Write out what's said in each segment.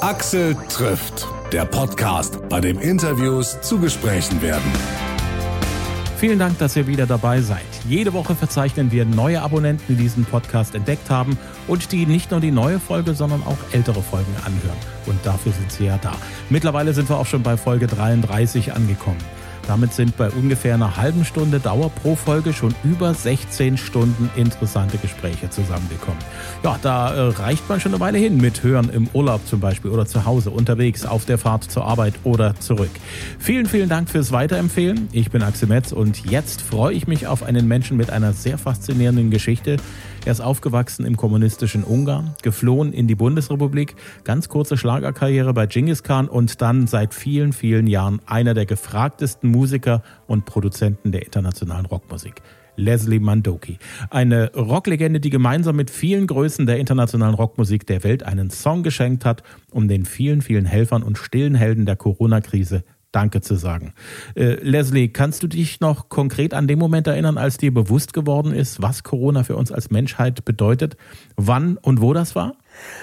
Axel trifft, der Podcast, bei dem Interviews zu Gesprächen werden. Vielen Dank, dass ihr wieder dabei seid. Jede Woche verzeichnen wir neue Abonnenten, die diesen Podcast entdeckt haben und die nicht nur die neue Folge, sondern auch ältere Folgen anhören. Und dafür sind sie ja da. Mittlerweile sind wir auch schon bei Folge 33 angekommen. Damit sind bei ungefähr einer halben Stunde Dauer pro Folge schon über 16 Stunden interessante Gespräche zusammengekommen. Ja, da äh, reicht man schon eine Weile hin mit Hören im Urlaub zum Beispiel oder zu Hause, unterwegs, auf der Fahrt zur Arbeit oder zurück. Vielen, vielen Dank fürs Weiterempfehlen. Ich bin Axel Metz und jetzt freue ich mich auf einen Menschen mit einer sehr faszinierenden Geschichte. Er ist aufgewachsen im kommunistischen Ungarn, geflohen in die Bundesrepublik, ganz kurze Schlagerkarriere bei Genghis Khan und dann seit vielen, vielen Jahren einer der gefragtesten Musiker und Produzenten der internationalen Rockmusik. Leslie Mandoki. Eine Rocklegende, die gemeinsam mit vielen Größen der internationalen Rockmusik der Welt einen Song geschenkt hat, um den vielen, vielen Helfern und stillen Helden der Corona-Krise Danke zu sagen. Äh, Leslie, kannst du dich noch konkret an den Moment erinnern, als dir bewusst geworden ist, was Corona für uns als Menschheit bedeutet, wann und wo das war?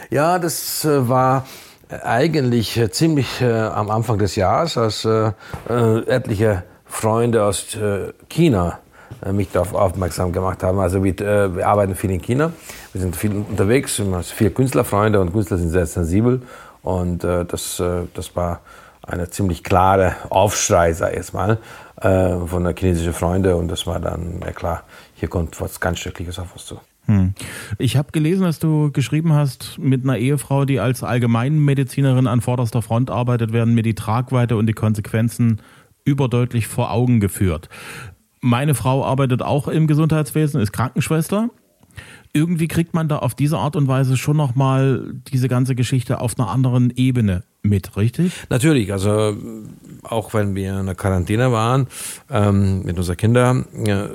Ja, das äh, war eigentlich äh, ziemlich äh, am Anfang des Jahres, als äh, äh, etliche Freunde aus China mich darauf aufmerksam gemacht haben. Also wir, wir, arbeiten viel in China, wir sind viel unterwegs, wir haben viele Künstlerfreunde und Künstler sind sehr sensibel und das, das war eine ziemlich klare Aufschrei, ich jetzt mal, äh, von der chinesischen Freunde und das war dann, ja klar, hier kommt was ganz Schreckliches auf uns zu. Hm. Ich habe gelesen, dass du geschrieben hast, mit einer Ehefrau, die als Allgemeinmedizinerin an vorderster Front arbeitet, werden mir die Tragweite und die Konsequenzen überdeutlich vor Augen geführt. Meine Frau arbeitet auch im Gesundheitswesen, ist Krankenschwester irgendwie kriegt man da auf diese Art und Weise schon nochmal diese ganze Geschichte auf einer anderen Ebene mit, richtig? Natürlich, also auch wenn wir in der Quarantäne waren ähm, mit unseren Kindern, ja,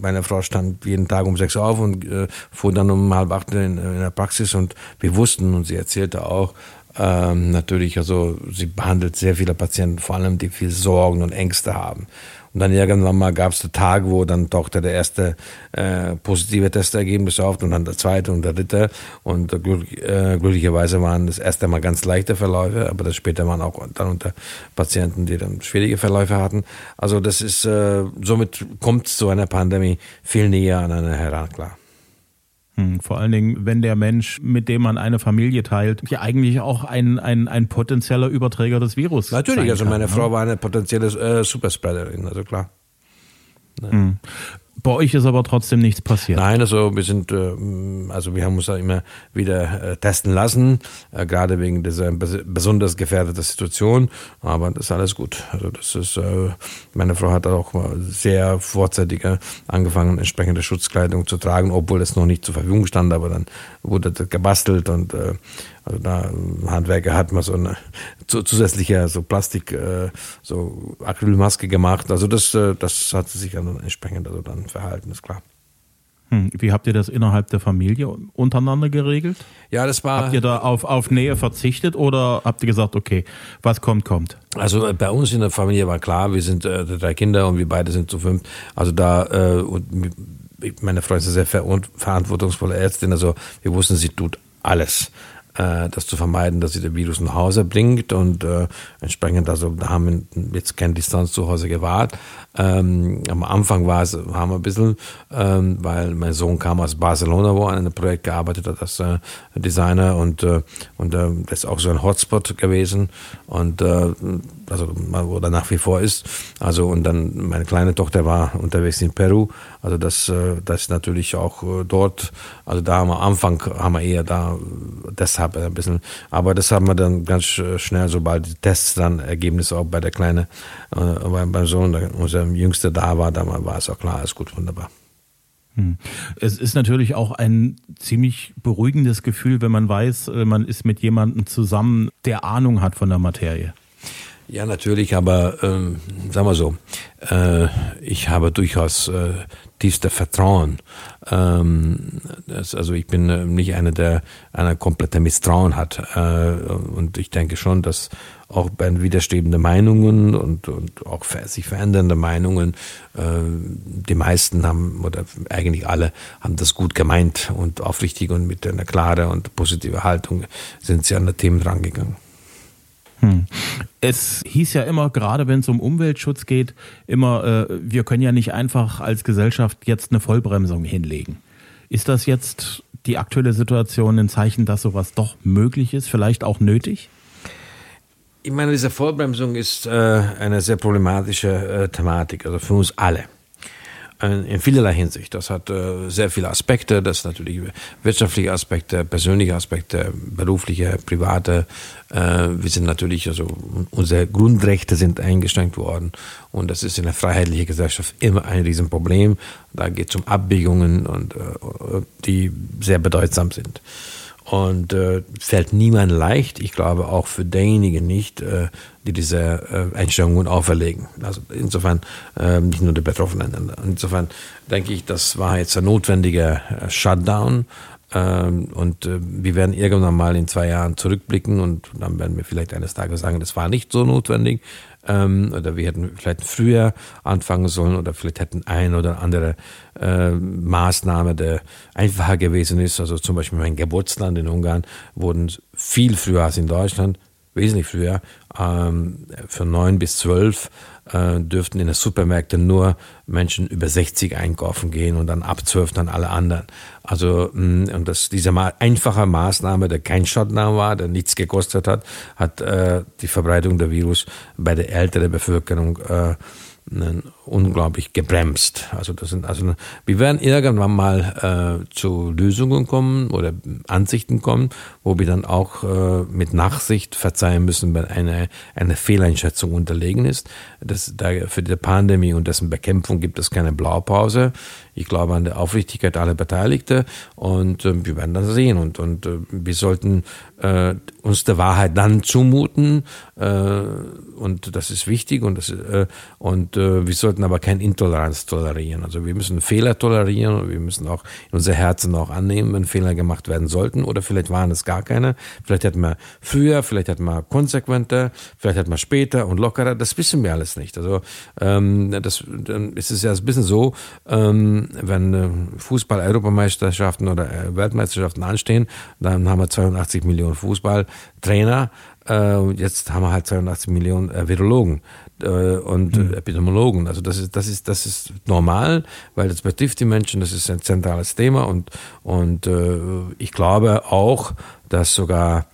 meine Frau stand jeden Tag um sechs auf und äh, fuhr dann um halb acht in, in der Praxis und wir wussten und sie erzählte auch, ähm, natürlich, also sie behandelt sehr viele Patienten, vor allem die viel Sorgen und Ängste haben. Und dann irgendwann mal gab es den Tag, wo dann doch der erste äh, positive Testergebnis auf und dann der zweite und der dritte. Und äh, äh, glücklicherweise waren das erste Mal ganz leichte Verläufe, aber das später waren auch dann unter Patienten, die dann schwierige Verläufe hatten. Also das ist, äh, somit kommt zu einer Pandemie viel näher an eine heran, klar. Hm, vor allen Dingen, wenn der Mensch, mit dem man eine Familie teilt, ja eigentlich auch ein, ein, ein potenzieller Überträger des Virus Natürlich, also meine ne? Frau war eine potenzielle äh, Superspreaderin, also klar. Hm. Bei euch ist aber trotzdem nichts passiert. Nein, also wir sind, äh, also wir haben uns da immer wieder äh, testen lassen, äh, gerade wegen dieser besonders gefährdeten Situation. Aber das ist alles gut. Also das ist, meine Frau hat auch sehr vorzeitig angefangen, entsprechende Schutzkleidung zu tragen, obwohl es noch nicht zur Verfügung stand. Aber dann wurde das gebastelt und also da Handwerker hat man so eine zusätzliche so Plastik, äh, so Acrylmaske gemacht. Also das, äh, das hat sich dann entsprechend also dann verhalten, ist klar. Hm, wie habt ihr das innerhalb der Familie untereinander geregelt? Ja, das war. Habt ihr da auf, auf Nähe verzichtet oder habt ihr gesagt, okay, was kommt, kommt? Also äh, bei uns in der Familie war klar, wir sind äh, drei Kinder und wir beide sind zu fünf. Also da äh, und meine Frau ist eine sehr verantwortungsvolle Ärztin, also wir wussten, sie tut alles äh, das zu vermeiden, dass sie das Virus nach Hause bringt und äh, entsprechend, also da haben wir jetzt keine Distanz zu Hause gewahrt. Ähm, am Anfang war es, haben wir ein bisschen, ähm, weil mein Sohn kam aus Barcelona, wo er an einem Projekt gearbeitet hat als äh, Designer und, äh, und äh, das ist auch so ein Hotspot gewesen und äh, also wo er nach wie vor ist. Also und dann meine kleine Tochter war unterwegs in Peru. Also das, äh, das ist natürlich auch äh, dort. Also da haben wir am Anfang haben wir eher da deshalb ein bisschen. Aber das haben wir dann ganz schnell, sobald die Tests dann Ergebnisse auch bei der kleine, äh, beim Sohn, unser Jüngster da war, dann war es auch klar, alles gut, wunderbar. Hm. Es ist natürlich auch ein ziemlich beruhigendes Gefühl, wenn man weiß, man ist mit jemandem zusammen, der Ahnung hat von der Materie. Ja, natürlich, aber ähm, sagen wir so, äh, ich habe durchaus äh, tiefste Vertrauen. Ähm, das, also ich bin äh, nicht einer, der einer komplette Misstrauen hat. Äh, und ich denke schon, dass auch bei widerstrebenden Meinungen und, und auch sich verändernde Meinungen, äh, die meisten haben, oder eigentlich alle, haben das gut gemeint und aufrichtig und mit einer klaren und positiven Haltung sind sie an die Themen rangegangen. Hm. Es hieß ja immer, gerade wenn es um Umweltschutz geht, immer, äh, wir können ja nicht einfach als Gesellschaft jetzt eine Vollbremsung hinlegen. Ist das jetzt die aktuelle Situation ein Zeichen, dass sowas doch möglich ist, vielleicht auch nötig? Ich meine, diese Vollbremsung ist äh, eine sehr problematische äh, Thematik, also für uns alle in vielerlei Hinsicht. Das hat äh, sehr viele Aspekte. Das natürlich wirtschaftliche Aspekte, persönliche Aspekte, berufliche, private. Äh, wir sind natürlich, also unsere Grundrechte sind eingeschränkt worden. Und das ist in der freiheitlichen Gesellschaft immer ein Riesenproblem. Da geht es um Abbiegungen und äh, die sehr bedeutsam sind. Und äh, fällt niemand leicht, ich glaube auch für diejenigen nicht, äh, die diese äh, Einstellungen auferlegen. Also insofern äh, nicht nur die Betroffenen. Insofern denke ich, das war jetzt ein notwendiger äh, Shutdown. Ähm, und äh, wir werden irgendwann mal in zwei Jahren zurückblicken und dann werden wir vielleicht eines Tages sagen, das war nicht so notwendig ähm, oder wir hätten vielleicht früher anfangen sollen oder vielleicht hätten ein oder andere äh, Maßnahme, der einfacher gewesen ist. Also zum Beispiel mein Geburtsland in Ungarn wurden viel früher als in Deutschland, wesentlich früher, ähm, für neun bis zwölf äh, dürften in den Supermärkten nur Menschen über 60 einkaufen gehen und dann ab 12 dann alle anderen. Also mh, mm, und das, diese ma einfache Maßnahme, der kein Shutdown war, der nichts gekostet hat, hat äh, die Verbreitung der Virus bei der älteren Bevölkerung äh, unglaublich gebremst. Also das sind also wir werden irgendwann mal äh, zu Lösungen kommen oder Ansichten kommen, wo wir dann auch äh, mit Nachsicht verzeihen müssen, wenn eine eine Fehleinschätzung unterlegen ist. Das da für die Pandemie und dessen Bekämpfung gibt es keine Blaupause. Ich glaube an der Aufrichtigkeit aller Beteiligten und äh, wir werden das sehen und und äh, wir sollten äh, uns der Wahrheit dann zumuten äh, und das ist wichtig und das äh, und äh, wir sollten aber kein Intoleranz tolerieren. Also wir müssen Fehler tolerieren und wir müssen auch in unser Herzen auch annehmen, wenn Fehler gemacht werden sollten oder vielleicht waren es gar keine. Vielleicht hätten wir früher, vielleicht hätten wir konsequenter, vielleicht hätten wir später und lockerer. Das wissen wir alles nicht. Also ähm, das dann ist es ja ein bisschen so, ähm, wenn äh, Fußball-Europameisterschaften oder äh, Weltmeisterschaften anstehen, dann haben wir 82 Millionen Fußballtrainer. Äh, jetzt haben wir halt 82 Millionen äh, Virologen äh, und mhm. Epidemiologen. Also das ist, das ist, das ist normal, weil das betrifft die Menschen, das ist ein zentrales Thema und, und ich glaube auch, dass sogar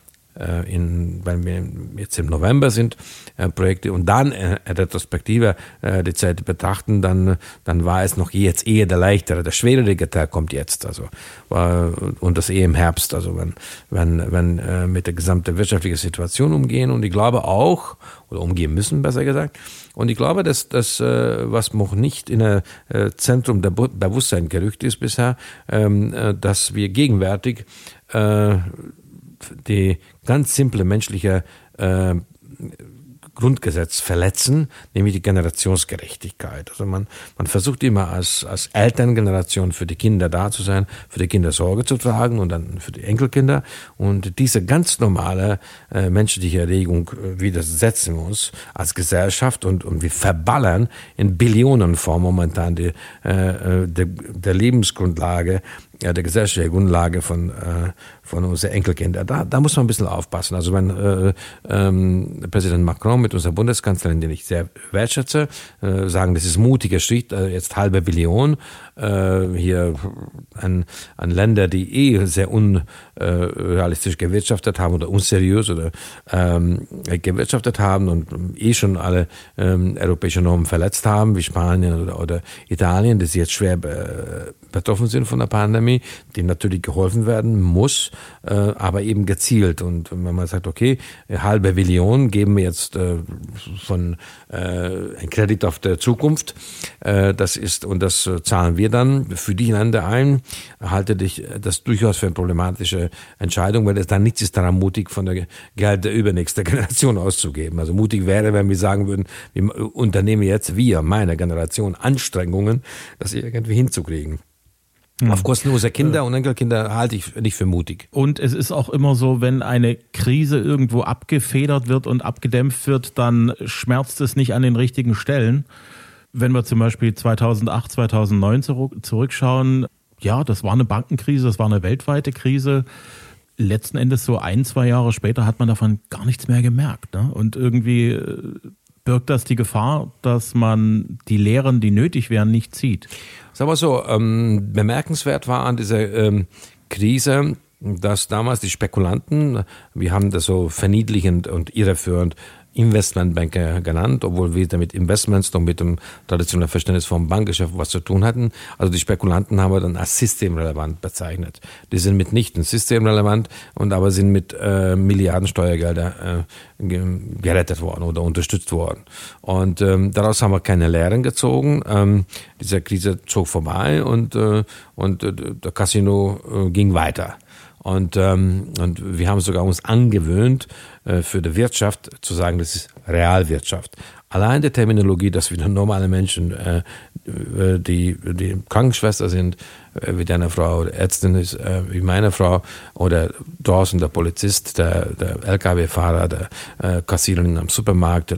in, wenn wir jetzt im November sind, äh, Projekte und dann in Retrospektive äh, die Zeit betrachten, dann, dann war es noch jetzt eher der leichtere, der schwerere Teil kommt jetzt, also und das eher im Herbst, also wenn, wenn, wenn mit der gesamten wirtschaftlichen Situation umgehen. Und ich glaube auch, oder umgehen müssen, besser gesagt, und ich glaube, dass das, was noch nicht in der Zentrum der Bewusstsein gerückt ist bisher, ähm, dass wir gegenwärtig die ganz simple menschliche äh, Grundgesetz verletzen, nämlich die Generationsgerechtigkeit. Also man, man versucht immer als, als Elterngeneration für die Kinder da zu sein, für die Kinder Sorge zu tragen und dann für die Enkelkinder. Und diese ganz normale äh, menschliche Erregung äh, widersetzen wir uns als Gesellschaft und, und wir verballern in Billionenform momentan die, äh, äh der, der Lebensgrundlage ja, der gesellschaftlichen Grundlage von, äh, von unseren Enkelkindern. Da, da muss man ein bisschen aufpassen. Also wenn äh, ähm, Präsident Macron mit unserer Bundeskanzlerin, den ich sehr wertschätze, äh, sagen, das ist mutiger Schritt, äh, jetzt halbe Billion, äh, hier an, an Länder, die eh sehr unrealistisch gewirtschaftet haben oder unseriös oder ähm, gewirtschaftet haben und eh schon alle ähm, europäische Normen verletzt haben, wie Spanien oder, oder Italien, die jetzt schwer be betroffen sind von der Pandemie, denen natürlich geholfen werden muss. äh, aber eben gezielt. Und wenn man sagt, okay, halbe Billion geben wir jetzt äh, von äh, ein Kredit auf der Zukunft, äh, das ist und das äh, zahlen wir dann für die Länder ein, halte dich das durchaus für eine problematische Entscheidung, weil es dann nichts ist daran mutig, von der Geld der übernächsten Generation auszugeben. Also mutig wäre, wenn wir sagen würden, wir unternehmen jetzt wir, meine Generation, Anstrengungen, das irgendwie hinzukriegen. Mhm. Auf Kosten unserer Kinder und Enkelkinder halte ich nicht für mutig. Und es ist auch immer so, wenn eine Krise irgendwo abgefedert wird und abgedämpft wird, dann schmerzt es nicht an den richtigen Stellen. Wenn wir zum Beispiel 2008, 2009 zurückschauen, ja, das war eine Bankenkrise, das war eine weltweite Krise. Letzten Endes so ein, zwei Jahre später hat man davon gar nichts mehr gemerkt. Ne? Und irgendwie äh, birgt das die Gefahr, dass man die Lehren, die nötig wären, nicht zieht. Sagen wir so, ähm, bemerkenswert war an dieser ähm, Krise, dass damals die Spekulanten, wir haben das so verniedlichend und irreführend Investmentbanker genannt, obwohl wir damit Investments noch mit dem traditionellen Verständnis vom Bankgeschäft was zu tun hatten. Also die Spekulanten haben wir dann als systemrelevant bezeichnet. Die sind mitnichten systemrelevant und aber sind mit äh, Milliarden Steuergelder äh, gerettet worden oder unterstützt worden. Und ähm, daraus haben wir keine Lehren gezogen. Ähm, diese Krise zog vorbei und, äh, und äh, der Casino äh, ging weiter. Und, ähm, und wir haben sogar uns angewöhnt, für die Wirtschaft zu sagen, das ist Realwirtschaft. Allein die Terminologie, dass wir normale Menschen, äh, äh, die, die Krankenschwester sind, äh, wie deine Frau oder Ärztin ist, äh, wie meine Frau, oder draußen der Polizist, der, der LKW-Fahrer, der äh, Kassiererin am Supermarkt, äh,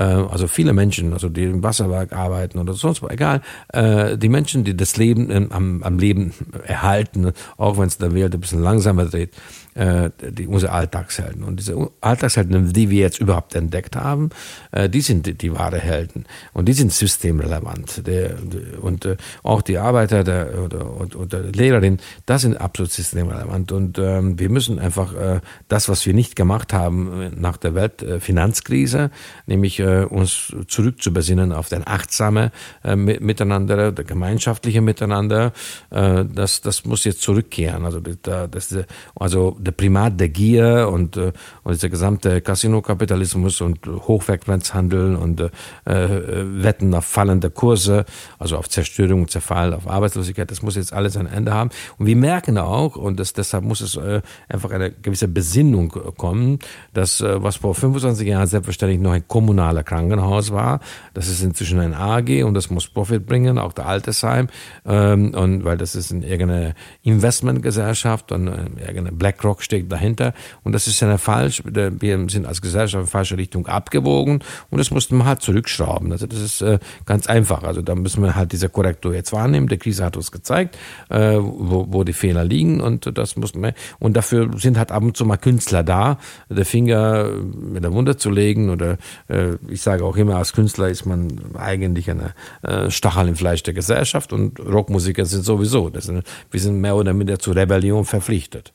also viele Menschen, also die im Wasserwerk arbeiten oder sonst was, egal, äh, die Menschen, die das Leben äh, am, am Leben erhalten, auch wenn es der Welt ein bisschen langsamer dreht, äh, die, unsere Alltagshelden. Und diese Alltagshelden, die wir jetzt überhaupt entdeckt haben, äh, die sind die, die wahre Helden. Und die sind systemrelevant. Der, und äh, auch die Arbeiter der, oder, oder Lehrerin, das sind absolut systemrelevant. Und ähm, wir müssen einfach äh, das, was wir nicht gemacht haben äh, nach der Weltfinanzkrise, nämlich äh, uns zurückzubesinnen auf den achtsame äh, Miteinander, der gemeinschaftliche Miteinander, äh, das, das muss jetzt zurückkehren. Also, das, also der Primat der Gier und, äh, und dieser gesamte Casino-Kapitalismus und Hochfrequenzhandel und äh, Wetten auf fallende Kurse, also auf Zerstörung, Zerfall, auf Arbeitslosigkeit, das muss jetzt alles ein Ende haben. Und wir merken auch, und das, deshalb muss es äh, einfach eine gewisse Besinnung kommen, dass äh, was vor 25 Jahren selbstverständlich noch ein kommunaler Krankenhaus war, das ist inzwischen ein AG und das muss Profit bringen, auch der Altersheim, ähm, und weil das ist in irgendeine Investmentgesellschaft und äh, irgendeine BlackRock Rock steckt dahinter. Und das ist ja falsch. Wir sind als Gesellschaft in falsche Richtung abgewogen und das mussten wir halt zurückschrauben. Also das ist äh, ganz einfach. Also da müssen wir halt diese Korrektur jetzt wahrnehmen. Die Krise hat uns gezeigt, äh, wo, wo die Fehler liegen und das muss man. Und dafür sind halt ab und zu mal Künstler da, den Finger mit der Wunde zu legen oder äh, ich sage auch immer, als Künstler ist man eigentlich eine äh, Stachel im Fleisch der Gesellschaft und Rockmusiker sind sowieso. Sind, wir sind mehr oder minder zur Rebellion verpflichtet.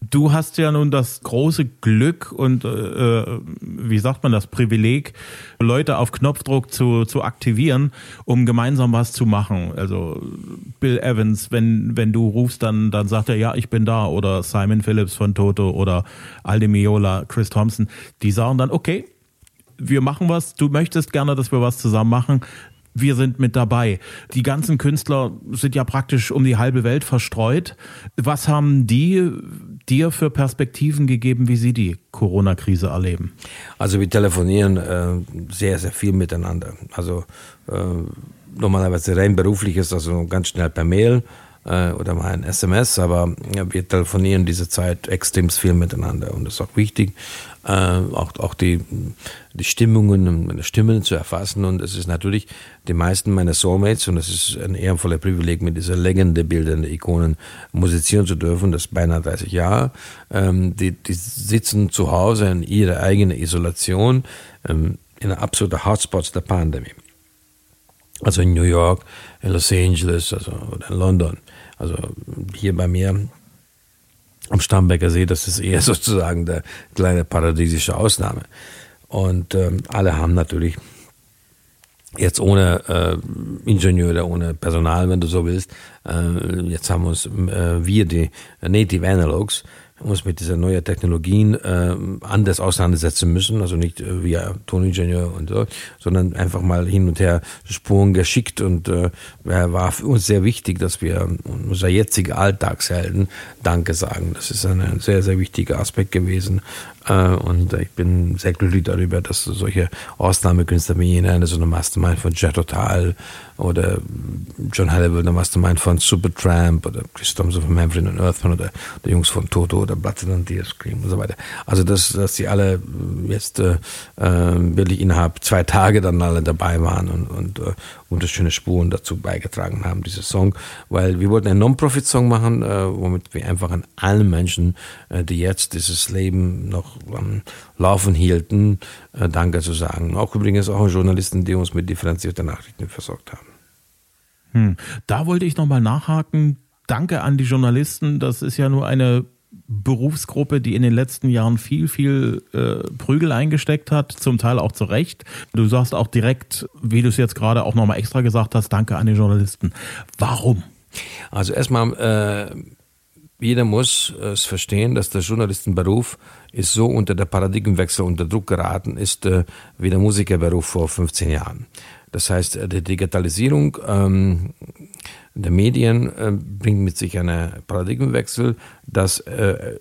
Du hast ja nun das große Glück und äh, äh, wie sagt man das Privileg, Leute auf Knopfdruck zu, zu aktivieren, um gemeinsam was zu machen. Also Bill Evans, wenn wenn du rufst, dann dann sagt er ja, ich bin da. Oder Simon Phillips von Toto oder Alde Miola, Chris Thompson, die sagen dann okay, wir machen was, du möchtest gerne, dass wir was zusammen machen, wir sind mit dabei. Die ganzen Künstler sind ja praktisch um die halbe Welt verstreut. Was haben die dir für Perspektiven gegeben, wie sie die Corona-Krise erleben? Also wir telefonieren äh, sehr, sehr viel miteinander. Also äh, normalerweise rein beruflich ist also ganz schnell per Mail äh, oder mal ein SMS, aber ja, wir telefonieren diese Zeit extrem viel miteinander und das ist auch wichtig äh, auch, auch die, die Stimmungen Stimmen zu erfassen. Und es ist natürlich die meisten meiner Soulmates, und es ist ein ehrenvoller Privileg, mit dieser Legende bildenden Ikonen musizieren zu dürfen, das beinahe 30 Jahre. Ähm, die, die sitzen zu Hause in ihrer eigenen Isolation, ähm, in absoluten Hotspots der Pandemie. Also in New York, in Los Angeles, also oder in London. Also hier bei mir am Starnberger See, das ist eher sozusagen der kleine paradiesische Ausnahme. Und ähm, alle haben natürlich jetzt ohne äh, Ingenieure, ohne Personal, wenn du so willst. Äh, jetzt haben uns äh, wir, die Native Analogs, uns mit dieser neuen Technologien äh, anders auseinandersetzen müssen, also nicht äh, wie Toningenieur und so, sondern einfach mal hin und her Spuren geschickt und äh, war für uns sehr wichtig, dass wir unser jetziger Alltagshelden Danke sagen. Das ist ein sehr, sehr wichtiger Aspekt gewesen und ich bin sehr glücklich darüber, dass solche Ausnahmekünstler wie jener, so eine Mastermind von Jet Total oder John Halliwell, der Mastermind von Supertramp oder Chris Thompson von Manfred und Earthman oder die Jungs von Toto oder Blood and Tears Cream und so weiter. Also dass, dass sie alle jetzt äh, äh, wirklich innerhalb zwei Tage dann alle dabei waren und, und äh, wunderschöne Spuren dazu beigetragen haben, dieser Song, weil wir wollten einen Non-Profit-Song machen, äh, womit wir einfach an allen Menschen, äh, die jetzt dieses Leben noch am Laufen hielten, äh, Danke zu sagen. Auch übrigens auch an Journalisten, die uns mit differenzierten Nachrichten versorgt haben. Hm. Da wollte ich nochmal nachhaken. Danke an die Journalisten. Das ist ja nur eine Berufsgruppe, die in den letzten Jahren viel, viel äh, Prügel eingesteckt hat, zum Teil auch zu Recht. Du sagst auch direkt, wie du es jetzt gerade auch nochmal extra gesagt hast, danke an die Journalisten. Warum? Also erstmal, äh, jeder muss es verstehen, dass der Journalistenberuf ist so unter der Paradigmenwechsel unter Druck geraten ist, äh, wie der Musikerberuf vor 15 Jahren. Das heißt, äh, die Digitalisierung ähm, der Medien äh, bringt mit sich einen Paradigmenwechsel, dass äh,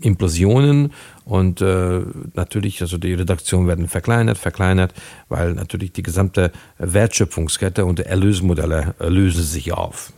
Implosionen und äh, natürlich, also die Redaktionen werden verkleinert, verkleinert, weil natürlich die gesamte Wertschöpfungskette und die Erlösmodelle äh, lösen sich auf.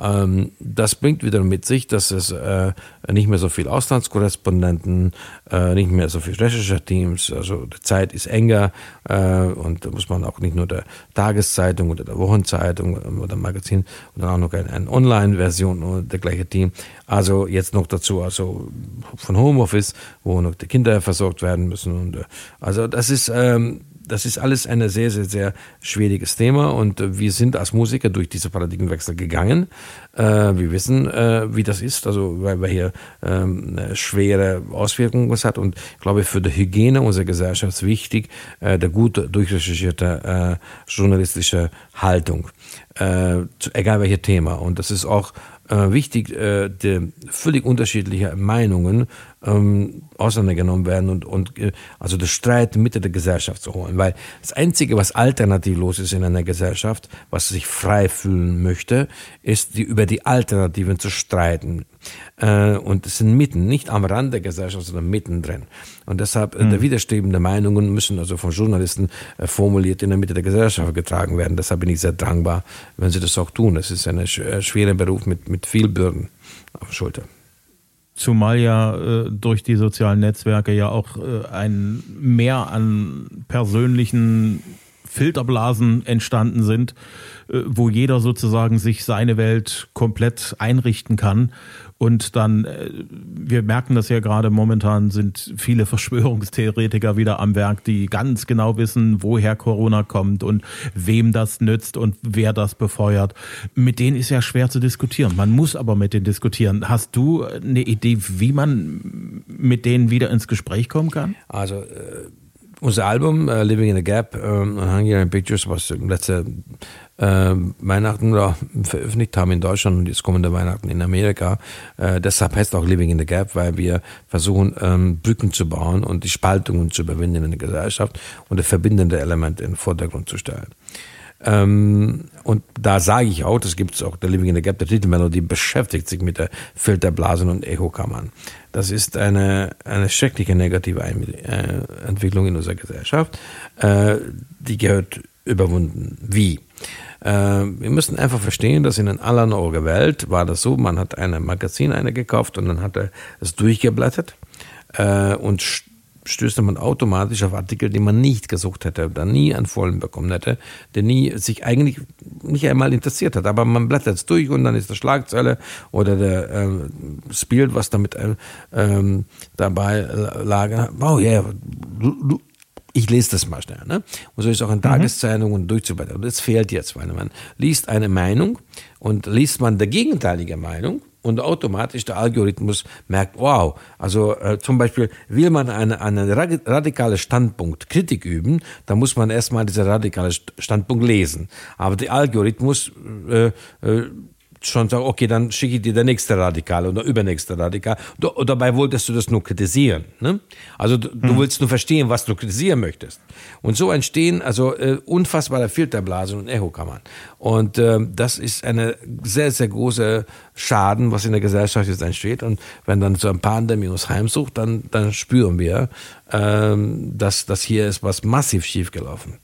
Ähm, das bringt wieder mit sich, dass es äh, nicht mehr so viel Auslandskorrespondenten, äh, nicht mehr so viel Rechercheteams, also die Zeit ist enger äh, und da muss man auch nicht nur der Tageszeitung oder der Wochenzeitung oder Magazin oder auch noch eine, eine Online-Version oder der gleiche Team. Also jetzt noch dazu, also von Homeoffice, wo noch die Kinder versorgt werden müssen und äh, also das ist ähm, das ist alles ein sehr, sehr, sehr schwieriges Thema und äh, wir sind als Musiker durch diese Paradigmenwechsel gegangen. Äh, wir wissen, äh, wie das ist, also weil wir hier ähm, schwere Auswirkungen hat und ich glaube, für die Hygiene unserer Gesellschaft ist wichtig, der gut durchrecherchierte journalistische Haltung, egal welches Thema. Und das ist auch äh, wichtig, äh, die völlig unterschiedliche Meinungen ähm, auseinandergenommen werden und, und äh, also der Streit Mitte der Gesellschaft zu holen. Weil das Einzige, was alternativlos ist in einer Gesellschaft, was sich frei fühlen möchte, ist die, über die Alternativen zu streiten. Äh, und es sind mitten, nicht am Rand der Gesellschaft, sondern mittendrin. Und deshalb mhm. der widerstrebende Meinungen müssen also von Journalisten äh, formuliert in der Mitte der Gesellschaft getragen werden. Deshalb bin ich sehr dankbar, wenn sie das auch tun. Es ist ein schwerer Beruf mit, mit viel Bürden auf der Schulter. Zumal ja äh, durch die sozialen Netzwerke ja auch äh, ein Mehr an persönlichen Filterblasen entstanden sind, äh, wo jeder sozusagen sich seine Welt komplett einrichten kann und dann, äh, wir merken das ja gerade momentan, sind viele Verschwörungstheoretiker wieder am Werk, die ganz genau wissen, woher Corona kommt und wem das nützt und wer das befeuert. Mit denen ist ja schwer zu diskutieren. Man muss aber mit denen diskutieren. Hast du eine Idee, wie man mit denen wieder ins Gespräch kommen kann? Also, äh unser Album uh, Living in a Gap uh, Hungarian Pictures, was letzte äh, Weihnachten oder veröffentlicht haben in Deutschland und jetzt kommende Weihnachten in Amerika. Äh, deshalb heißt auch Living in the Gap, weil wir versuchen, ähm, Brücken zu bauen und die Spaltungen zu überwinden in der Gesellschaft und das verbindende Element in den Vordergrund zu stellen. Ähm, und da sage ich auch, das gibt es auch, der Living in the Gap, der Titelmelodie beschäftigt sich mit der Filterblasen und Echokammern. Das ist eine, eine schreckliche negative äh, Entwicklung in unserer Gesellschaft. Äh, die gehört überwunden. Wie? Äh, wir müssen einfach verstehen, dass in aller Norge Welt war das so, man hat ein Magazin eine gekauft und dann hat er es durchgeblättert äh, und stößt man automatisch auf Artikel, die man nicht gesucht hätte, da nie einen vollen bekommen hätte, der nie sich eigentlich nicht einmal interessiert hat. Aber man blättert es durch und dann ist der Schlagzeile oder der äh, Spiel, was damit äh, ähm, dabei lag. Wow, ja, yeah, ich lese das mal schnell. Ne? Und so ist auch in Tageszeitungen mhm. durchzublättern. Und das fehlt jetzt, weil man liest eine Meinung und liest man der gegenteilige Meinung, und automatisch der Algorithmus merkt, wow, also äh, zum Beispiel will man eine, eine radikale Standpunkt Kritik üben, dann muss man erstmal dieser radikale Standpunkt lesen. Aber der Algorithmus äh, äh, schon sagen, okay, dann schicke ich dir der nächste Radikal oder übernächste Radikal. Und dabei wolltest du das nur kritisieren. Ne? Also du, hm. du, willst nur verstehen, was du kritisieren möchtest. Und so entstehen also äh, unfassbare Filterblasen und Echokammern. Und äh, das ist eine sehr, sehr große Schaden, was in der Gesellschaft jetzt entsteht. Und wenn dann so ein Pandemie uns heimsucht, dann, dann spüren wir, äh, dass, dass hier ist was massiv schiefgelaufen.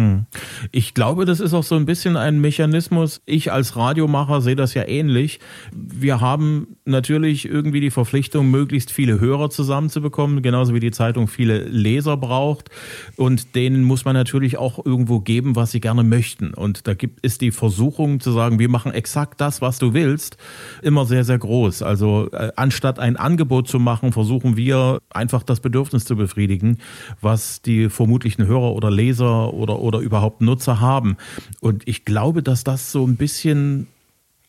Hm. Ich glaube, das ist auch so ein bisschen ein Mechanismus. Ich als Radiomacher sehe das ja ähnlich. Wir haben natürlich irgendwie die Verpflichtung, möglichst viele Hörer zusammenzubekommen, genauso wie die Zeitung viele Leser braucht. Und denen muss man natürlich auch irgendwo geben, was sie gerne möchten. Und da gibt ist die Versuchung zu sagen, wir machen exakt das, was du willst, immer sehr, sehr groß. Also äh, anstatt ein Angebot zu machen, versuchen wir einfach das Bedürfnis zu befriedigen, was die vermutlichen Hörer oder Leser oder oder überhaupt Nutzer haben. Und ich glaube, dass das so ein bisschen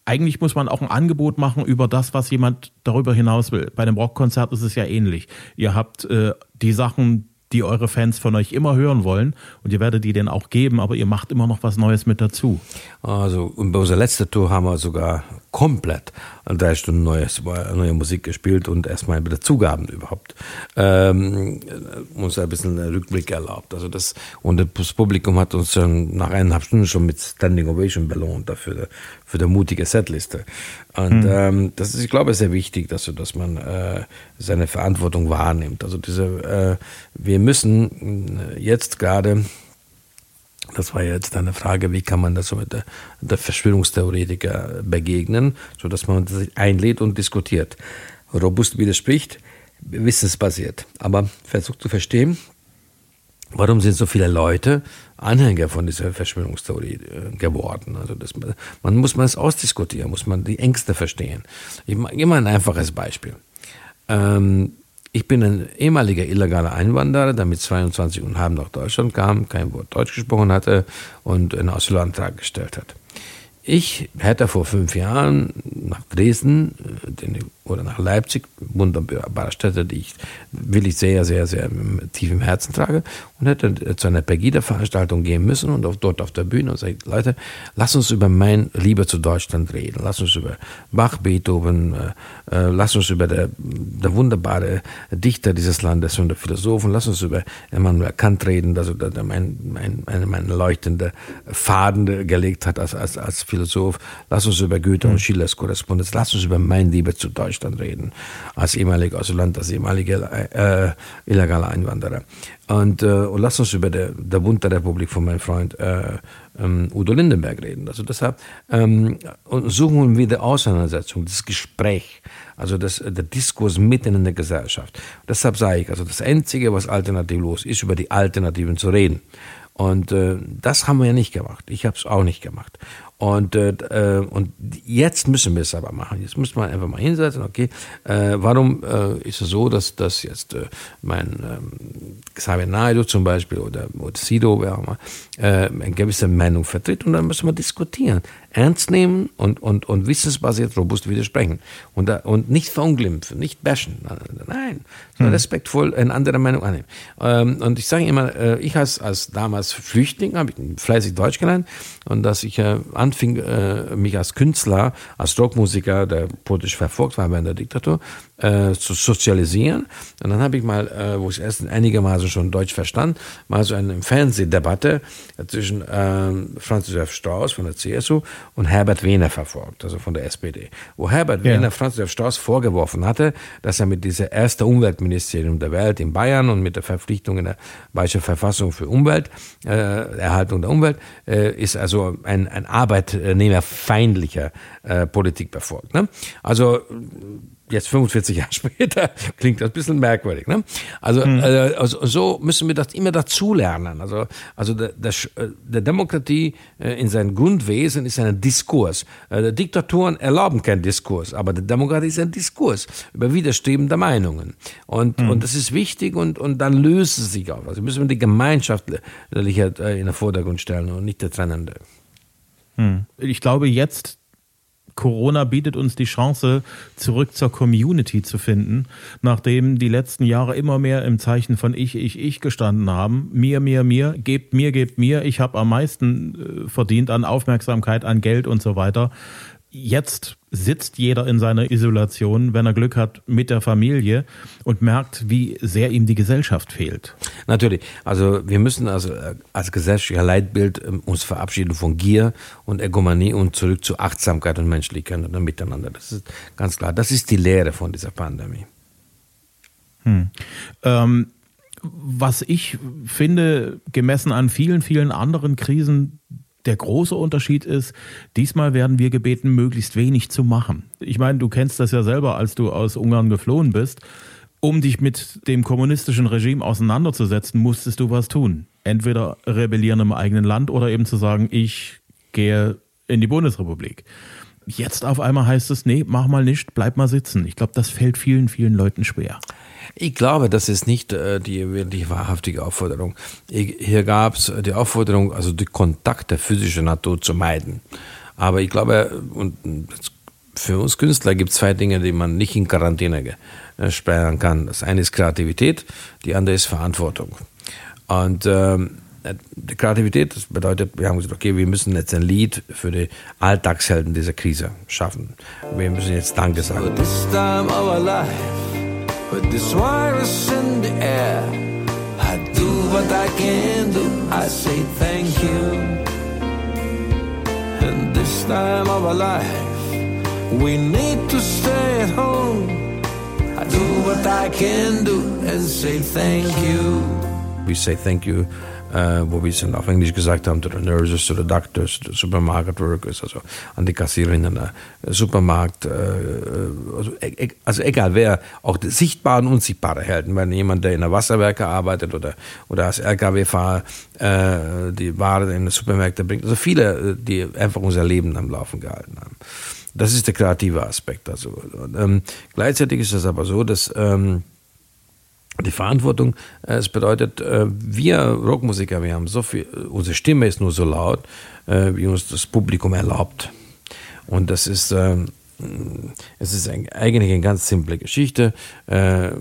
eigentlich muss man auch ein Angebot machen über das, was jemand darüber hinaus will. Bei einem Rockkonzert ist es ja ähnlich. Ihr habt äh, die Sachen, die eure Fans von euch immer hören wollen und ihr werdet die denen auch geben, aber ihr macht immer noch was Neues mit dazu. Also und bei unserer letzten Tour haben wir sogar komplett drei Stunden neues, neue Musik gespielt und erstmal mit Zugaben überhaupt ähm, uns ein bisschen Rückblick erlaubt. Also das, und das Publikum hat uns schon nach eineinhalb Stunden schon mit Standing Ovation belohnt dafür, für die mutige Setliste. Und mhm. ähm, das ist, ich glaube, sehr wichtig, dass, dass man äh, seine Verantwortung wahrnimmt. Also diese, äh, wir müssen jetzt gerade das war jetzt eine Frage, wie kann man das so mit der, der Verschwörungstheoretiker begegnen, sodass man sich einlädt und diskutiert. Robust widerspricht, wissensbasiert, aber versucht zu verstehen, warum sind so viele Leute Anhänger von dieser Verschwörungstheorie äh, geworden. Also das, man muss man es ausdiskutieren, muss man die Ängste verstehen. Ich mache mal ein einfaches Beispiel. Ähm, ich bin ein ehemaliger illegaler Einwanderer, der mit 22 und halb nach Deutschland kam, kein Wort Deutsch gesprochen hatte und einen Asylantrag gestellt hat. Ich hätte vor fünf Jahren nach Dresden äh, oder nach Leipzig, wunderbare Städte, die ich wirklich sehr, sehr, sehr tief im Herzen trage, und hätte zu einer Pegida-Veranstaltung gehen müssen und auf, dort auf der Bühne und sagt, Leute, lass uns über mein Liebe zu Deutschland reden, lass uns über Bach, Beethoven, äh, äh lass uns über der, der wunderbare Dichter dieses Landes und der Philosophen, lass uns über Immanuel Kant reden, also der, der mein, mein, mein, mein leuchtender Faden gelegt hat als, als, als Philosoph, lass uns über Goethe und Schillers Korrespondenz, lass uns über mein Liebe zu Deutschland reden, als ehemaliger Asylant, als ehemaliger äh, illegaler Einwanderer. Und, äh, und lass uns über der, der Bund der Republik von meinem Freund äh, ähm, Udo Lindenberg reden. Also deshalb ähm, suchen wir die Auseinandersetzung, das Gespräch, also das, der Diskurs mitten in der Gesellschaft. deshalb sage ich, also das Einzige, was alternativlos ist, über die Alternativen zu reden. Und äh, das haben wir ja nicht gemacht. Ich habe es auch nicht gemacht. Und, äh, äh, und jetzt müssen wir es aber machen. Jetzt müssen wir einfach mal hinsetzen, okay, äh, warum äh, ist es so, dass, dass jetzt äh, mein ähm, Xavier Naidoo zum Beispiel oder, oder Sido, wer auch mal, äh, eine gewisse Meinung vertritt und dann müssen wir diskutieren ernst nehmen und, und, und wissensbasiert robust widersprechen. Und, und nicht verunglimpfen, nicht bashen. Nein, sondern hm. respektvoll eine andere Meinung annehmen. Ähm, und ich sage immer, äh, ich als, als damals Flüchtling habe ich fleißig Deutsch gelernt und dass ich äh, anfing, äh, mich als Künstler, als Rockmusiker, der politisch verfolgt war während der Diktatur, zu sozialisieren. Und dann habe ich mal, wo ich erst einigermaßen schon Deutsch verstand, mal so eine Fernsehdebatte zwischen äh, Franz Josef Strauß von der CSU und Herbert Wehner verfolgt, also von der SPD. Wo Herbert ja. Wehner Franz Josef Strauß vorgeworfen hatte, dass er mit dieser ersten Umweltministerium der Welt in Bayern und mit der Verpflichtung in der Bayerischen Verfassung für Umwelt, äh, Erhaltung der Umwelt, äh, ist also ein, ein arbeitnehmerfeindlicher äh, Politik befolgt. Ne? Also jetzt 45 Jahre später klingt das ein bisschen merkwürdig. Ne? Also, mhm. äh, also so müssen wir das immer dazulernen. Also, also der, der, der Demokratie äh, in seinem Grundwesen ist ein Diskurs. Äh, Diktaturen erlauben keinen Diskurs, aber die Demokratie ist ein Diskurs über widerstrebende Meinungen. Und, mhm. und das ist wichtig und, und dann löst es sich auf. Also müssen wir die Gemeinschaftlichkeit in den Vordergrund stellen und nicht der Trennende. Mhm. Ich glaube, jetzt Corona bietet uns die Chance, zurück zur Community zu finden, nachdem die letzten Jahre immer mehr im Zeichen von ich, ich, ich gestanden haben. Mir, mir, mir, gebt mir, gebt mir. Ich habe am meisten äh, verdient an Aufmerksamkeit, an Geld und so weiter. Jetzt sitzt jeder in seiner Isolation, wenn er Glück hat, mit der Familie und merkt, wie sehr ihm die Gesellschaft fehlt. Natürlich. Also wir müssen also äh, als gesellschaftlicher Leitbild ähm, uns verabschieden von Gier und Egomanie und zurück zu Achtsamkeit und Menschlichkeit und Miteinander. Das ist ganz klar. Das ist die Lehre von dieser Pandemie. Hm. Ähm, was ich finde, gemessen an vielen, vielen anderen Krisen, der große Unterschied ist, diesmal werden wir gebeten, möglichst wenig zu machen. Ich meine, du kennst das ja selber, als du aus Ungarn geflohen bist. Um dich mit dem kommunistischen Regime auseinanderzusetzen, musstest du was tun. Entweder rebellieren im eigenen Land oder eben zu sagen, ich gehe in die Bundesrepublik. Jetzt auf einmal heißt es, nee, mach mal nicht, bleib mal sitzen. Ich glaube, das fällt vielen, vielen Leuten schwer. Ich glaube, das ist nicht äh, die wirklich wahrhaftige Aufforderung. Ich, hier gab es die Aufforderung, also die Kontakte physischer Natur zu meiden. Aber ich glaube, und für uns Künstler gibt es zwei Dinge, die man nicht in Quarantäne äh, sperren kann. Das eine ist Kreativität, die andere ist Verantwortung. Und ähm, Kreativität, das bedeutet, wir haben gesagt, okay, wir müssen jetzt ein Lied für die Alltagshelden dieser Krise schaffen. Wir müssen jetzt Danke sagen. With this virus in the air, I do what I can do. I say thank you. And this time of our life, we need to stay at home. I do what I can do and say thank you. We say thank you äh, wo wir es auf Englisch gesagt haben, to the nurses, to the doctors, to the supermarket workers, also an die Kassiererinnen, äh, Supermarkt, äh, also, e, e, also, egal wer, auch die sichtbaren und unsichtbare Helden, wenn jemand, der in der Wasserwerke arbeitet oder, oder als LKW-Fahrer äh, die Ware in die Supermärkte bringt, also viele, die einfach unser Leben am Laufen gehalten haben. Das ist der kreative Aspekt. Also, ähm, gleichzeitig ist es aber so, dass ähm, die Verantwortung. Äh, es bedeutet, äh, wir Rockmusiker, wir haben so viel, unsere Stimme ist nur so laut, äh, wie uns das Publikum erlaubt. Und das ist, es ist eigentlich eine ganz simple Geschichte. Das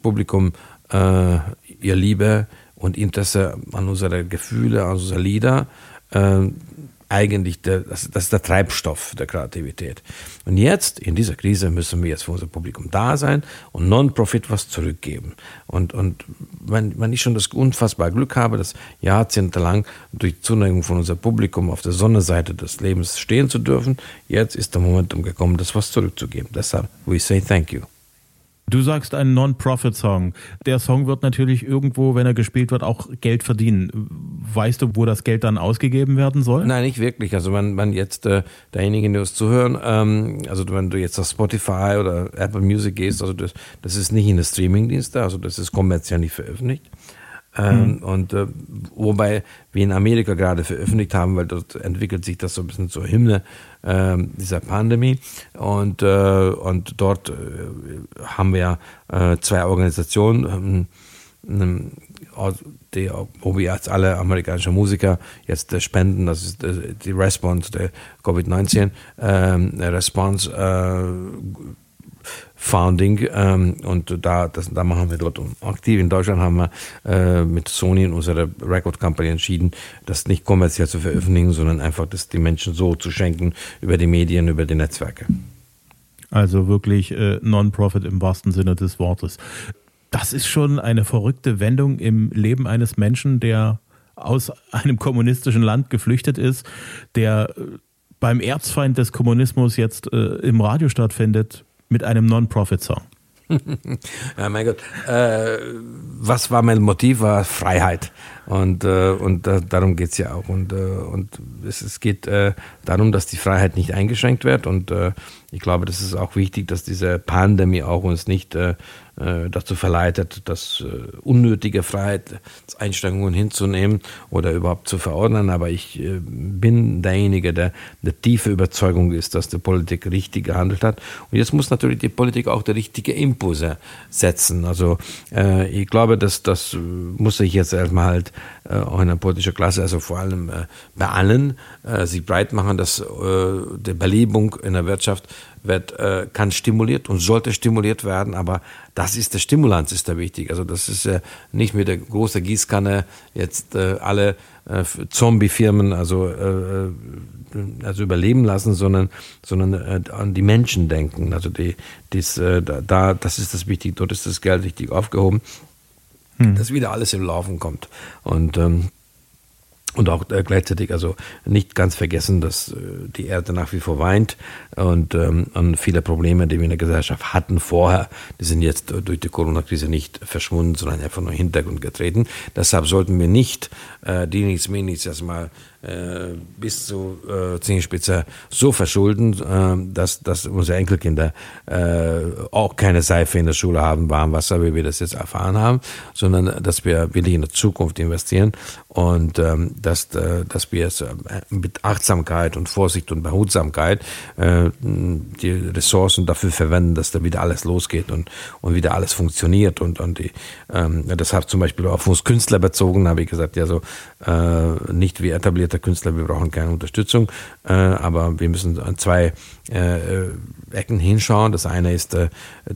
Publikum, ihr Liebe und Interesse an unsere Gefühle, an unsere Lieder, eigentlich der, das, das ist der Treibstoff der Kreativität. Und jetzt, in dieser Krise, müssen wir jetzt für unser Publikum da sein und Non-Profit was zurückgeben. Und, und wenn, wenn ich schon das unfassbare Glück habe, das jahrzehntelang durch Zuneigung von unserem Publikum auf der Sonnenseite des Lebens stehen zu dürfen, jetzt ist der Moment umgekommen, das was zurückzugeben. Deshalb, we say thank you. Du sagst einen Non-Profit-Song. Der Song wird natürlich irgendwo, wenn er gespielt wird, auch Geld verdienen. Weißt du, wo das Geld dann ausgegeben werden soll? Nein, nicht wirklich. Also wenn, wenn jetzt äh, derjenige, die uns zuhören, ähm, also wenn du jetzt auf Spotify oder Apple Music gehst, also das, das ist nicht in der Streamingdienste, also das ist kommerziell nicht veröffentlicht. Ähm, mhm. Und äh, wobei wir in Amerika gerade veröffentlicht haben, weil dort entwickelt sich das so ein bisschen zur Hymne äh, dieser Pandemie. Und, äh, und dort äh, haben wir äh, zwei Organisationen, ähm, die, wo wir jetzt alle amerikanischen Musiker jetzt äh, spenden. Das ist die Response der Covid-19 ähm, Response Founding ähm, und da, das, da machen wir dort aktiv. In Deutschland haben wir äh, mit Sony und unserer Record Company entschieden, das nicht kommerziell zu veröffentlichen, sondern einfach das die Menschen so zu schenken über die Medien, über die Netzwerke. Also wirklich äh, Non-Profit im wahrsten Sinne des Wortes. Das ist schon eine verrückte Wendung im Leben eines Menschen, der aus einem kommunistischen Land geflüchtet ist, der äh, beim Erzfeind des Kommunismus jetzt äh, im Radio stattfindet mit einem Non-Profit-Song? ja, mein Gott. Äh, was war mein Motiv? War Freiheit. Und, äh, und äh, darum geht es ja auch. Und, äh, und es, es geht äh, darum, dass die Freiheit nicht eingeschränkt wird. Und äh, ich glaube, das ist auch wichtig, dass diese Pandemie auch uns nicht äh, dazu verleitet, das äh, unnötige Freiheitseinschränkungen hinzunehmen oder überhaupt zu verordnen. Aber ich äh, bin derjenige, der der tiefe Überzeugung ist, dass die Politik richtig gehandelt hat. Und jetzt muss natürlich die Politik auch die richtige Impulse setzen. Also ich glaube, dass das muss sich jetzt erstmal halt äh, auch in der politischen Klasse, also vor allem äh, bei allen, äh, sich breit machen, dass äh, die Belebung in der Wirtschaft wird, äh, kann stimuliert und sollte stimuliert werden, aber das ist der Stimulanz, ist da wichtig. Also das ist äh, nicht mit der großen Gießkanne jetzt äh, alle äh, Zombie-Firmen also, äh, äh, also überleben lassen, sondern, sondern äh, an die Menschen denken. Also die, dies, äh, da, das ist das Wichtige, dort ist das Geld richtig aufgehoben, hm. dass wieder alles im Laufen kommt. Und ähm, und auch äh, gleichzeitig also nicht ganz vergessen, dass äh, die Erde nach wie vor weint und, ähm, und viele Probleme, die wir in der Gesellschaft hatten vorher, die sind jetzt äh, durch die Corona-Krise nicht verschwunden, sondern einfach nur in den Hintergrund getreten. Deshalb sollten wir nicht äh, die nichts, mir nichts erstmal äh, bis zu äh, Zehenspitze so verschulden, äh, dass, dass unsere Enkelkinder äh, auch keine Seife in der Schule haben, Warmwasser, wie wir das jetzt erfahren haben, sondern dass wir wirklich in der Zukunft investieren und ähm, dass, äh, dass wir es äh, mit Achtsamkeit und Vorsicht und Behutsamkeit äh, die Ressourcen dafür verwenden, dass da wieder alles losgeht und, und wieder alles funktioniert und, und die, ähm, das hat zum Beispiel auf uns Künstler bezogen, habe ich gesagt, ja so äh, nicht wie etablierter Künstler, wir brauchen keine Unterstützung, äh, aber wir müssen an zwei äh, Ecken hinschauen. Das eine ist, äh,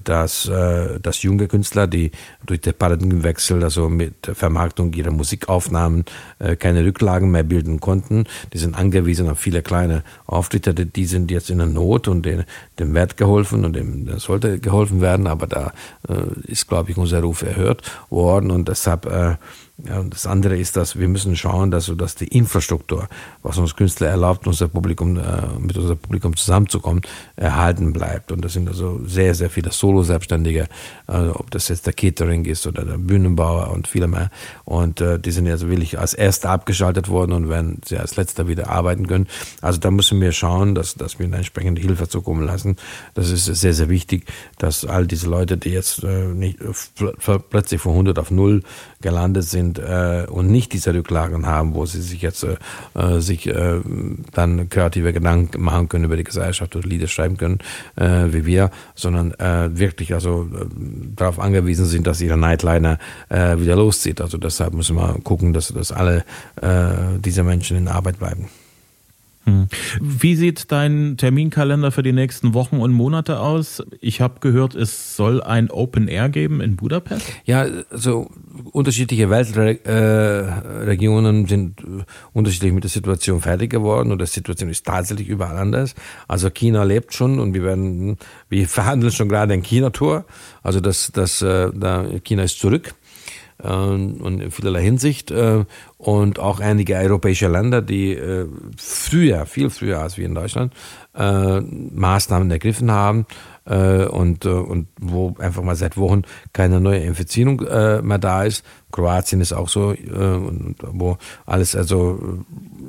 dass, äh, dass junge Künstler, die durch den Paradigmenwechsel, also mit der Vermarktung ihrer Musikaufnahmen, äh, keine Rücklagen mehr bilden konnten, die sind angewiesen auf viele kleine Auftritte, die sind jetzt in der Not und den, dem Wert geholfen und dem sollte geholfen werden, aber da äh, ist, glaube ich, unser Ruf erhört worden und deshalb äh, das andere ist, dass wir müssen schauen, dass, dass die Infrastruktur, was uns Künstler erlaubt, unser Publikum, äh, mit unserem Publikum zusammenzukommen, erhalten bleibt. Und das sind also sehr, sehr viele Solo-Selbstständige, äh, ob das jetzt der Catering ist oder der Bühnenbauer und viele mehr. Und äh, die sind jetzt wirklich als Erster abgeschaltet worden und werden sie als Letzter wieder arbeiten können. Also da müssen wir schauen, dass, dass wir eine entsprechende Hilfe zukommen lassen. Das ist sehr, sehr wichtig, dass all diese Leute, die jetzt äh, nicht plötzlich von 100 auf 0 gelandet sind äh, und nicht diese Rücklagen haben, wo sie sich jetzt äh, äh, sich äh, dann kreative Gedanken machen können über die Gesellschaft oder Lieder schreiben können, äh, wie wir, sondern äh, wirklich also äh, darauf angewiesen sind, dass ihre Nightliner äh, wieder loszieht. Also deshalb müssen wir gucken, dass, dass alle äh, diese Menschen in Arbeit bleiben. Hm. Wie sieht dein Terminkalender für die nächsten Wochen und Monate aus? Ich habe gehört, es soll ein Open Air geben in Budapest. Ja, also unterschiedliche Weltregionen sind äh, unterschiedlich mit der Situation fertig geworden und die Situation ist tatsächlich überall anders. Also China lebt schon und wir werden, wir verhandeln schon gerade ein China-Tour. Also das, das, äh, China ist zurück und in vielerlei Hinsicht äh, und auch einige europäische Länder, die äh, früher, viel früher als wir in Deutschland, äh, Maßnahmen ergriffen haben und, und wo einfach mal seit Wochen keine neue Infizierung mehr da ist. Kroatien ist auch so, wo alles also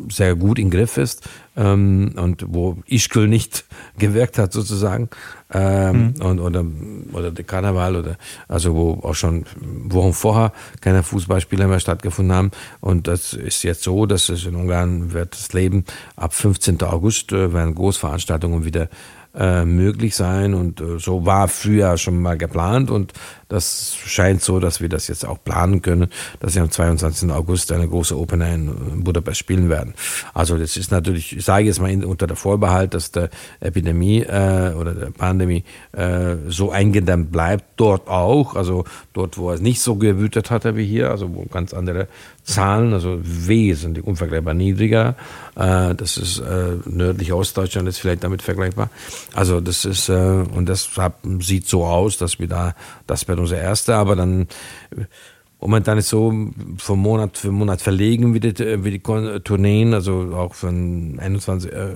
sehr gut im Griff ist ähm, und wo Ischgl nicht gewirkt hat sozusagen ähm, mhm. und, oder, oder der Karneval oder also wo auch schon Wochen vorher keine Fußballspiele mehr stattgefunden haben und das ist jetzt so, dass es in Ungarn wird das Leben ab 15. August äh, werden Großveranstaltungen wieder äh, möglich sein und äh, so war früher schon mal geplant und das scheint so, dass wir das jetzt auch planen können, dass wir am 22. August eine große Open Air in Budapest spielen werden. Also das ist natürlich, ich sage jetzt mal unter der Vorbehalt, dass der Epidemie äh, oder der Pandemie äh, so eingedämmt bleibt, dort auch, also dort, wo es nicht so gewütet hatte wie hier, also wo ganz andere Zahlen, also wesentlich unvergleichbar niedriger. Äh, das ist äh, nördlich Ostdeutschland ist vielleicht damit vergleichbar. Also das ist äh, und das sieht so aus, dass wir da, das wird unser erster, aber dann momentan ist so von Monat für Monat verlegen wie die, wie die Tourneen, also auch von 21, äh,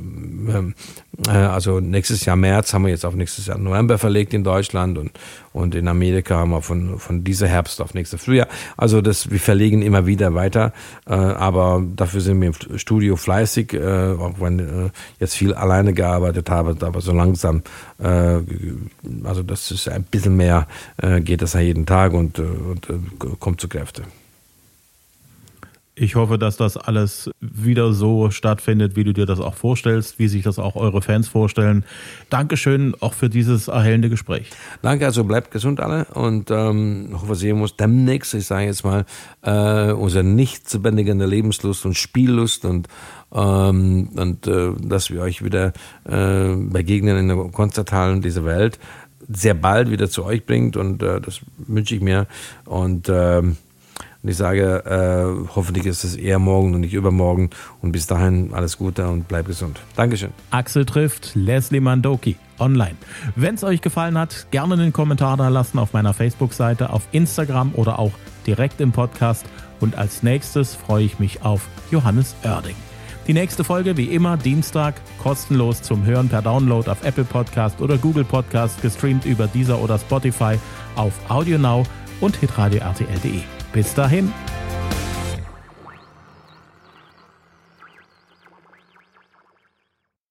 äh, also nächstes Jahr März haben wir jetzt auf nächstes Jahr November verlegt in Deutschland und, und in Amerika haben wir von, von dieser Herbst auf nächstes Frühjahr. Also das, wir verlegen immer wieder weiter, äh, aber dafür sind wir im Studio fleißig, äh, auch wenn äh, jetzt viel alleine gearbeitet habe, aber so langsam, äh, also das ist ein bisschen mehr, äh, geht das ja jeden Tag und, äh, und kommt zu Kräfte. Ich hoffe, dass das alles wieder so stattfindet, wie du dir das auch vorstellst, wie sich das auch eure Fans vorstellen. Dankeschön auch für dieses erhellende Gespräch. Danke, also bleibt gesund alle und ähm, hoffe, sehen uns demnächst, ich sage jetzt mal, äh, unsere nicht zu bändigende Lebenslust und Spiellust und ähm, und äh, dass wir euch wieder äh, begegnen in der Konzerthallen dieser Welt sehr bald wieder zu euch bringt und äh, das wünsche ich mir und ähm, und ich sage, äh, hoffentlich ist es eher morgen und nicht übermorgen. Und bis dahin alles Gute und bleib gesund. Dankeschön. Axel trifft Leslie Mandoki online. Wenn es euch gefallen hat, gerne einen Kommentar da lassen auf meiner Facebook-Seite, auf Instagram oder auch direkt im Podcast. Und als nächstes freue ich mich auf Johannes Oerding. Die nächste Folge wie immer Dienstag kostenlos zum Hören per Download auf Apple Podcast oder Google Podcast gestreamt über dieser oder Spotify auf AudioNow und hitradio RTL.de. Bis dahin.